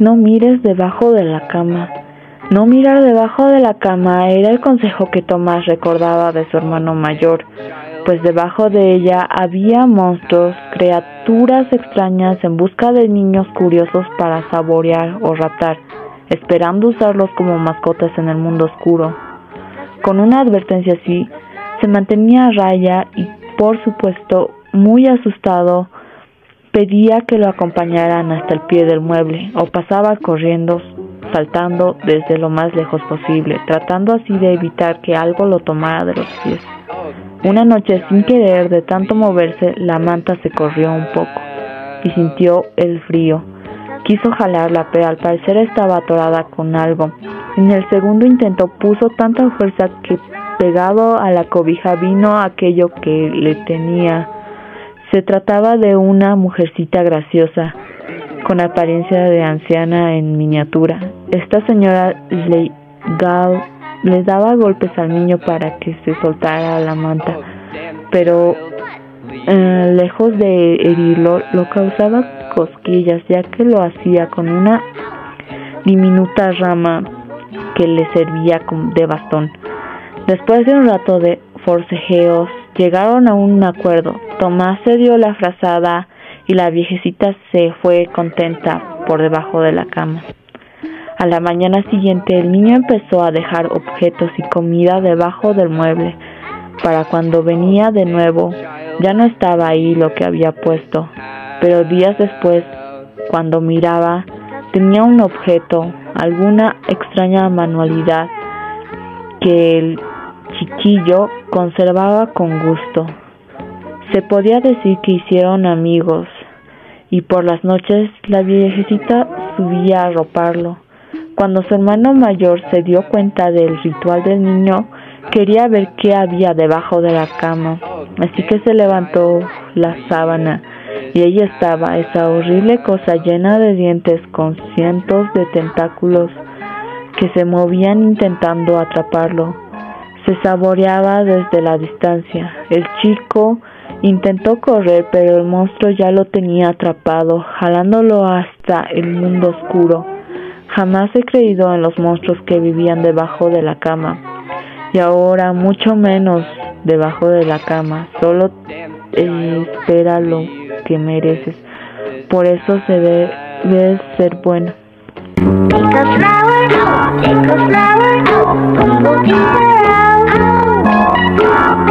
no mires debajo de la cama. No mirar debajo de la cama era el consejo que Tomás recordaba de su hermano mayor, pues debajo de ella había monstruos, criaturas extrañas en busca de niños curiosos para saborear o raptar, esperando usarlos como mascotas en el mundo oscuro. Con una advertencia así, se mantenía a raya y, por supuesto, muy asustado, pedía que lo acompañaran hasta el pie del mueble o pasaba corriendo, saltando desde lo más lejos posible, tratando así de evitar que algo lo tomara de los pies. Una noche, sin querer, de tanto moverse, la manta se corrió un poco y sintió el frío. Quiso jalarla, pero al parecer estaba atorada con algo. En el segundo intento puso tanta fuerza que pegado a la cobija vino aquello que le tenía. Se trataba de una mujercita graciosa, con apariencia de anciana en miniatura. Esta señora le, le daba golpes al niño para que se soltara la manta, pero eh, lejos de herirlo, lo causaba cosquillas, ya que lo hacía con una diminuta rama que le servía de bastón. Después de un rato de forcejeos, llegaron a un acuerdo. Tomás se dio la frazada y la viejecita se fue contenta por debajo de la cama. A la mañana siguiente el niño empezó a dejar objetos y comida debajo del mueble. Para cuando venía de nuevo, ya no estaba ahí lo que había puesto, pero días después, cuando miraba, tenía un objeto, alguna extraña manualidad que el chiquillo conservaba con gusto. Se podía decir que hicieron amigos y por las noches la viejecita subía a roparlo. Cuando su hermano mayor se dio cuenta del ritual del niño, quería ver qué había debajo de la cama, así que se levantó la sábana y ahí estaba esa horrible cosa llena de dientes con cientos de tentáculos que se movían intentando atraparlo se saboreaba desde la distancia. El chico intentó correr, pero el monstruo ya lo tenía atrapado, jalándolo hasta el mundo oscuro. Jamás he creído en los monstruos que vivían debajo de la cama, y ahora mucho menos debajo de la cama. Solo espera lo que mereces. Por eso se debe ser bueno.